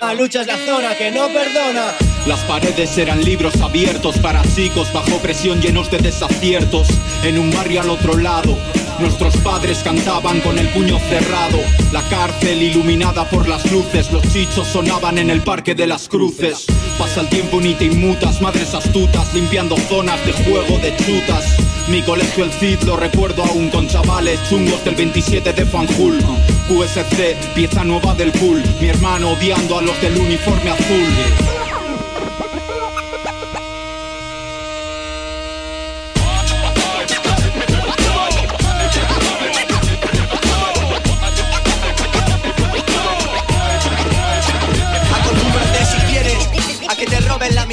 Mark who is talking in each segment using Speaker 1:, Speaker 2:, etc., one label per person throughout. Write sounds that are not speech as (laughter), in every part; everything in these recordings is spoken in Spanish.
Speaker 1: La lucha es la zona que no perdona.
Speaker 2: Las paredes eran libros abiertos para chicos bajo presión llenos de desaciertos. En un barrio al otro lado, nuestros padres cantaban con el puño cerrado. La cárcel iluminada por las luces, los chichos sonaban en el parque de las cruces. Pasa el tiempo ni te inmutas, madres astutas, limpiando zonas de juego de chutas. Mi colegio el CID lo recuerdo aún con chavales chungos del 27 de Fanjul. QSC, pieza nueva del pool. Mi hermano odiando a los del uniforme azul.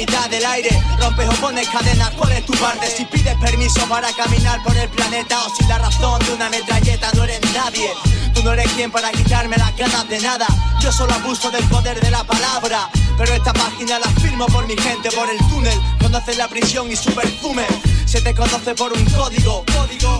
Speaker 3: Mitad del aire. Rompes o pones cadenas, ¿cuál es tu parte? Si pides permiso para caminar por el planeta o si la razón de una metralleta no eres nadie. Tú no eres quien para quitarme las ganas de nada. Yo solo abuso del poder de la palabra. Pero esta página la firmo por mi gente, por el túnel. Conoces la prisión y su perfume. Se te conoce por un código.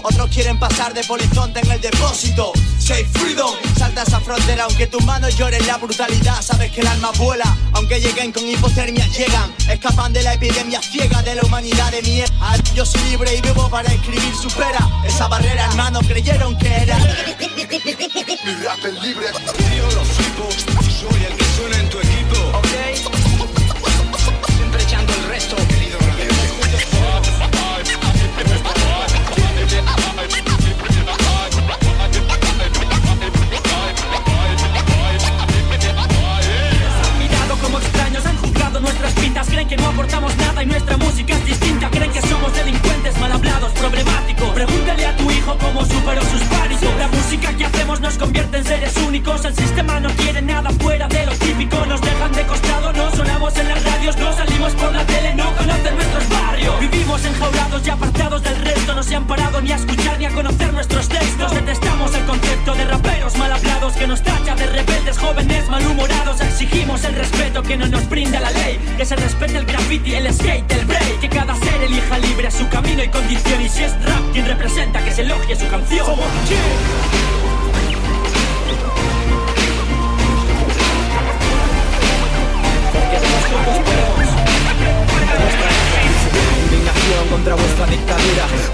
Speaker 3: Otros quieren pasar de polizonte en el depósito. Say freedom, salta esa frontera. Aunque tus manos lloren la brutalidad, sabes que el alma vuela. Aunque lleguen con hipotermia, llegan. Escapan de la epidemia ciega de la humanidad de mierda. Yo soy libre y vivo para escribir. Supera esa barrera, hermano. Creyeron que era.
Speaker 4: Mi rap es libre. Tío, lo flipo. Soy el que suena en tu equipo. El
Speaker 5: skate, el break, que cada ser elija libre su camino y condición. Y si es rap quien representa, que se elogie su canción.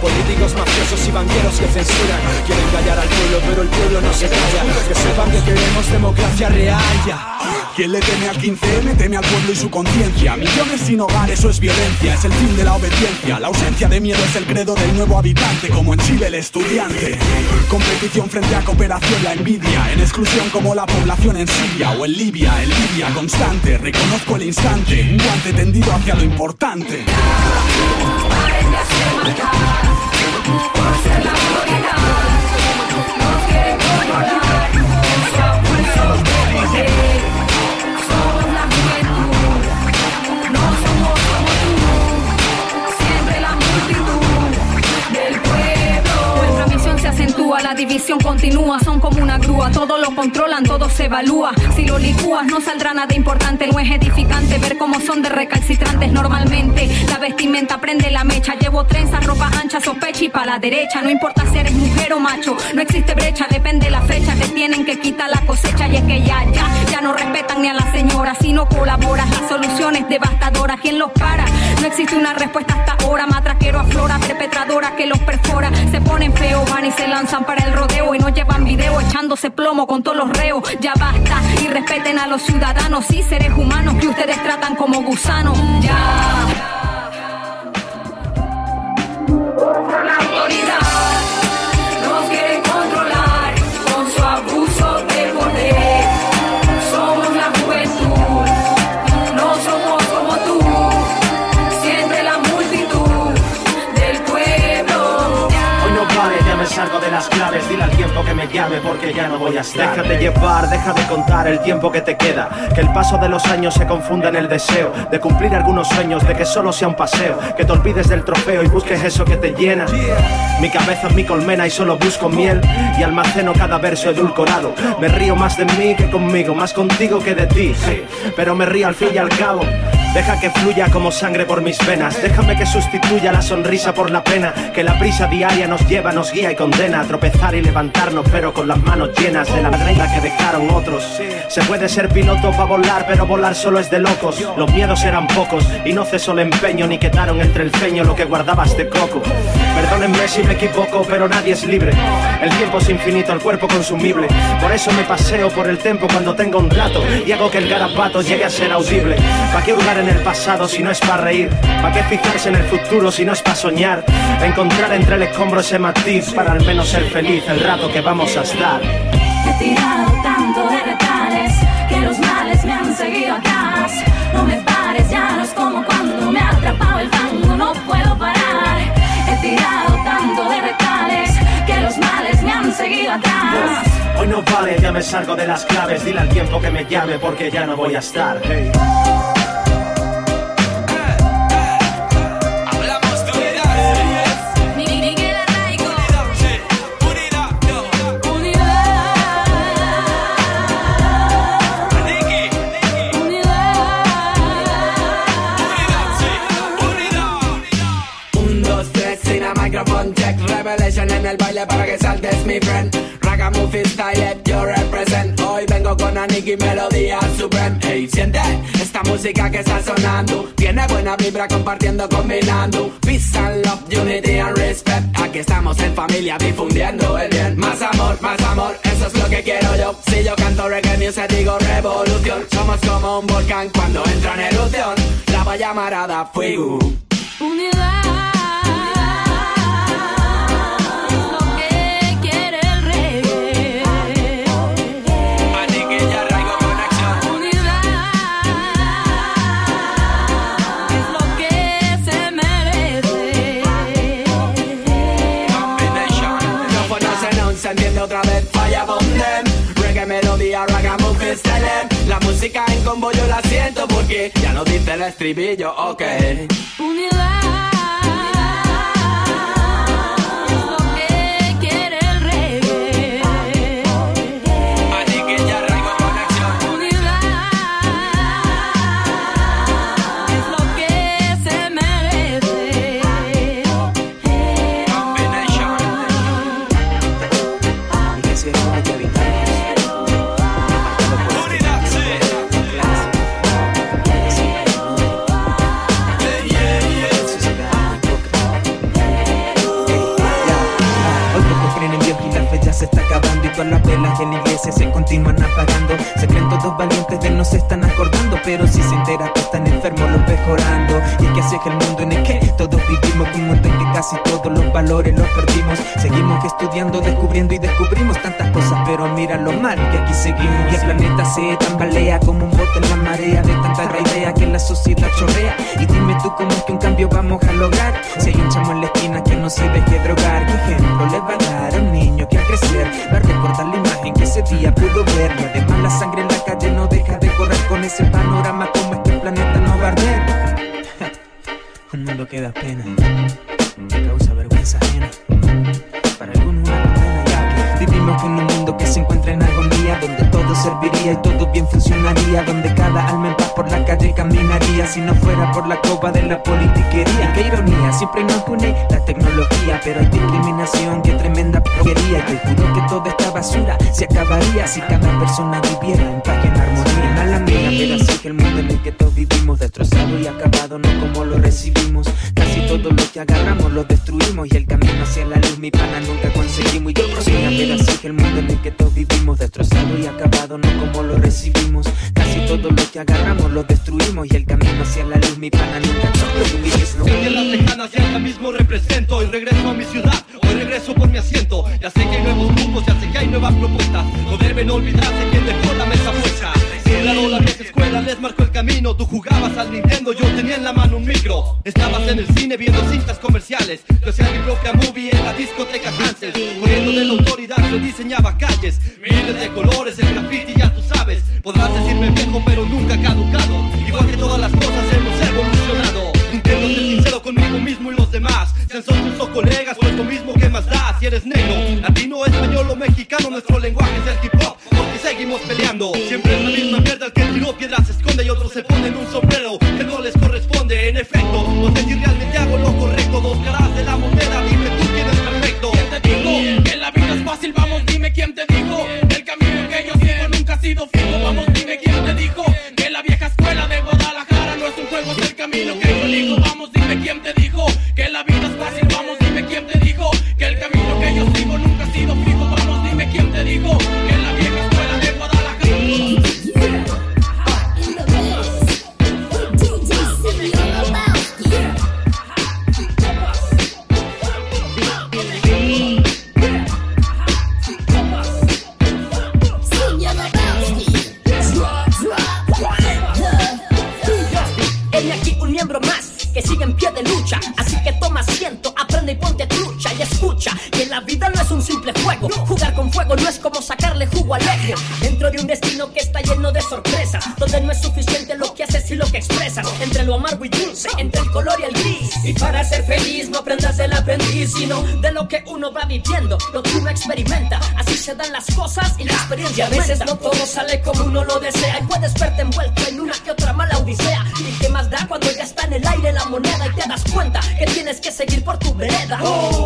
Speaker 6: Políticos mafiosos y banqueros que censuran Quieren callar al pueblo pero el pueblo no se calla Que sepan que queremos democracia real ya
Speaker 7: ¿Quién le teme al 15M? Teme al pueblo y su conciencia. Millones sin hogar, eso es violencia. Es el fin de la obediencia. La ausencia de miedo es el credo del nuevo habitante, como en Chile el estudiante. Competición frente a cooperación, la envidia. En exclusión como la población en Siria o en Libia. En Libia constante, reconozco el instante. Un guante tendido hacia lo importante.
Speaker 8: Somos
Speaker 9: división continúa, son como una grúa, todo lo controlan, todo se evalúa. Si lo licúas no saldrá nada importante, no es edificante ver cómo son de recalcitrantes normalmente. La vestimenta prende la mecha, llevo trenzas, ropa ancha, sospecha y pa' la derecha. No importa si eres mujer o macho, no existe brecha, depende la fecha, te tienen que quitar la cosecha y es que ya, ya, ya no respetan ni a la señora. Si no colaboras, la solución es devastadora. ¿Quién los para? No existe una respuesta hasta ahora, matraquero aflora, perpetradora que los perfora. Se ponen feo, van y se lanzan para el rodeo y no llevan video echándose plomo con todos los reos. Ya basta y respeten a los ciudadanos y seres humanos que ustedes tratan como gusanos. Ya.
Speaker 8: La autoridad
Speaker 10: Dile al tiempo que me llame porque ya no voy a estar. Déjate llevar, deja de contar el tiempo que te queda. Que el paso de los años se confunda en el deseo de cumplir algunos sueños, de que solo sea un paseo. Que te olvides del trofeo y busques eso que te llena. Mi cabeza es mi colmena y solo busco miel. Y almaceno cada verso edulcorado. Me río más de mí que conmigo, más contigo que de ti. Pero me río al fin y al cabo. Deja que fluya como sangre por mis venas. Déjame que sustituya la sonrisa por la pena. Que la prisa diaria nos lleva, nos guía y condena a tropezar y levantarnos, pero con las manos llenas de la madera que dejaron otros. Se puede ser piloto para volar, pero volar solo es de locos. Los miedos eran pocos y no cesó el empeño ni quedaron entre el ceño lo que guardabas de coco. Perdónenme si me equivoco, pero nadie es libre. El tiempo es infinito, el cuerpo consumible. Por eso me paseo por el tempo cuando tengo un rato y hago que el garapato llegue a ser audible. ¿Para qué el pasado si no es para reír? ¿Para qué fijarse en el futuro si no es para soñar? Encontrar entre el escombro ese matiz para al menos ser feliz el rato que vamos a estar.
Speaker 8: He tirado tanto de retales que los males me han seguido atrás. No me pares, ya no es como cuando me ha atrapado el fango, no puedo parar. He tirado tanto de retales que los males me han seguido atrás.
Speaker 10: Hoy no vale, ya me salgo de las claves. Dile al tiempo que me llame porque ya no voy a estar. Hey.
Speaker 11: Microphone check Revelation en el baile para que saltes mi friend. Ragamuffin style, yo represent. Hoy vengo con Aniki Melodía Supreme. Ey, siente esta música que está sonando. Tiene buena vibra compartiendo, combinando Peace and love, unity and respect. Aquí estamos en familia difundiendo el bien. Más amor, más amor, eso es lo que quiero yo. Si yo canto reggae music digo revolución. Somos como un volcán cuando entra en erupción. La valla marada, fuego
Speaker 8: Unidad.
Speaker 11: La música en combo yo la siento porque Ya no dice el estribillo, ok.
Speaker 12: Continúan apagando. Se creen todos valientes de no se están acordando Pero si se entera que están enfermos los ves orando Y que así es el mundo en el que todos vivimos mundo en que casi todos los valores los perdimos. Seguimos estudiando, descubriendo y descubrimos tantas cosas Pero mira lo mal que aquí seguimos. Y el planeta se tambalea como un bote en la marea De tanta idea que la sociedad chorrea. Y dime tú cómo es que un cambio vamos a lograr. Si hay un chamo en la esquina que no se deje drogar ¿Qué ejemplo le va a dar a un niño que al crecer Va a recordar la imagen que ese día pudo ver. Y además la sangre en la calle no deja de correr Con ese panorama. Como este planeta no va a arder. (laughs) Un mundo que da pena Que causa vergüenza ajena. Para algunos Vivimos en un mundo que se encuentra en agonía Donde todo serviría y todo bien funcionaría Donde cada alma en paz por la calle caminaría. Si no fuera por la copa de la politiquería Qué ironía, siempre nos une la tecnología Pero hay discriminación, qué tremenda porquería. Y te juro que toda esta basura se acabaría Si cada persona viviera en paz y en armonía. Mala mía, pero así es el mundo en el que todos vivimos Destrozado y acabado, no como lo recibimos todo lo que agarramos lo destruimos Y el camino hacia la luz, mi pana, nunca conseguimos. Y yo prosiguiera, pero así es el mundo en el que todos vivimos Destrozado y acabado, no como lo recibimos. Casi todo lo que agarramos lo destruimos Y el camino hacia la luz, mi pana, nunca conseguimos.
Speaker 13: Desde las lejanas y acá mismo represento. Y regreso a mi ciudad, hoy regreso por mi asiento. Ya sé que hay nuevos grupos, ya sé que hay nuevas propuestas. No deben olvidarse quién dejó la mesa puesta. Claro, la vieja escuela les marcó el camino. Tú jugabas al Nintendo, yo en la mano un micro. Estabas en el cine viendo cintas comerciales. Yo hacía mi propia movie en la discoteca Hansel. Corriendo de la autoridad, yo diseñaba calles. Miles de colores, el graffiti ya tú sabes. Podrás decirme viejo, pero nunca caducado. Igual que todas las cosas hemos evolucionado. Intento ser sincero conmigo mismo y los demás. Sean socios o colegas, pues lo mismo que más da Si eres negro, latino, español o mexicano Nuestro lenguaje es el hip hop, y seguimos peleando. Siempre es la misma mierda, el que tiró piedras se esconde y otros se ponen un sombrero que no les
Speaker 11: corresponde. En efecto, no sé realmente la vida
Speaker 14: no es un simple juego. Jugar con fuego no es como sacarle jugo al ego. Dentro de un destino que está lleno de sorpresas, donde no es suficiente lo que haces y lo que expresas. Entre lo amargo y dulce, entre el color y el gris. Y para ser feliz no aprendas del aprendiz, sino de lo que uno va viviendo, lo que uno experimenta. Así se dan las cosas y la experiencia. Y a veces no todo sale como uno lo desea. Y puedes verte envuelto en una que otra mala odisea. ¿Y qué más da cuando ya está en el aire la moneda y te das cuenta que tienes que seguir por tu vereda? Y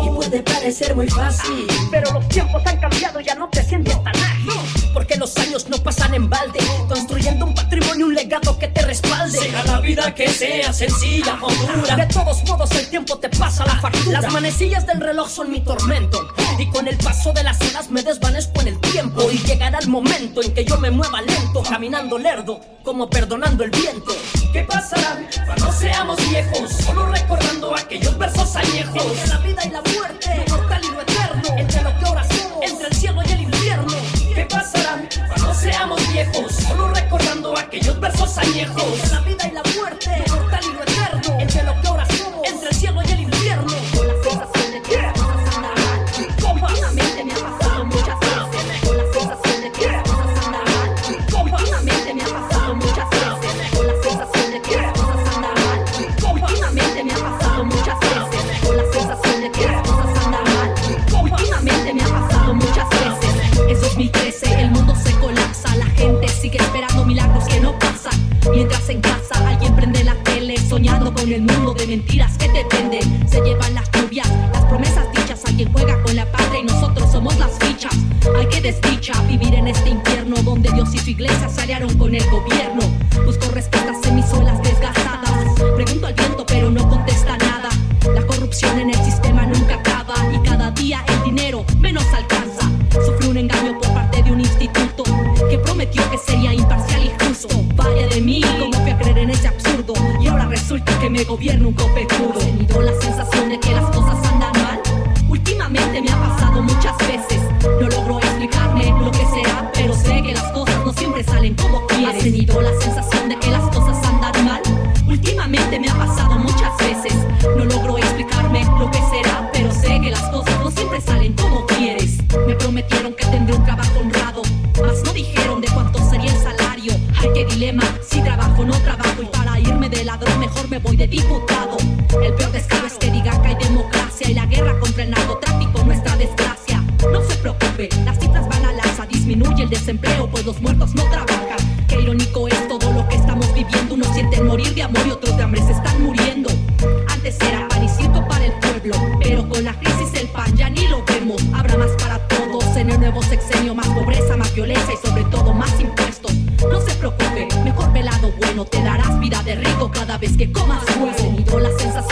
Speaker 14: parecer muy fácil, pero los tiempos han cambiado, ya no te sientes tan ágil. Porque los años no pasan en balde, construyendo un patrimonio, un legado que te respalde. Sea la vida que sea sencilla o dura. De todos modos, el tiempo te pasa la factura. Las manecillas del reloj son mi tormento. Y con el paso de las horas me desvanezco en el tiempo. Y llegará el momento en que yo me mueva lento, caminando lerdo, como perdonando el viento. ¿Qué pasará cuando seamos viejos? Solo recordando aquellos versos añejos. Entre la vida y la muerte, lo mortal y lo eterno. Entre lo que ahora somos, entre el cielo y el infierno. ¿Qué pasará cuando seamos viejos? Solo recordando aquellos versos añejos. Entre la vida y la muerte,
Speaker 15: donde Dios y su iglesia se aliaron con el gobierno. Busco respuestas en mis suelas desgastadas. Pregunto al viento, pero no contesta nada. La corrupción en el sistema nunca acaba y cada día el dinero menos alcanza. Sufrí un engaño por parte de un instituto que prometió que sería imparcial y justo. Vaya de mí, como fui a creer en ese absurdo. Y ahora resulta que me gobierna un copetudo. He tenido la sensación de que las cosas andan mal. Últimamente me ha pasado voy de diputado. El peor descaro es que diga que hay democracia y la guerra contra el narcotráfico, nuestra desgracia. No se preocupe, las cifras van al alza, disminuye el desempleo, pues los muertos no trabajan. Qué irónico es todo lo que estamos viviendo. Unos sienten morir de amor y otros de hambre se están muriendo. Antes era pan y circo para el pueblo, pero con la crisis el pan ya ni lo vemos. Habrá más para todos en el nuevo sexenio, más pobreza, más violencia y sobre todo más impuestos. No se preocupe, mejor pelado bueno te da de rico cada vez que comas huevo. La sensación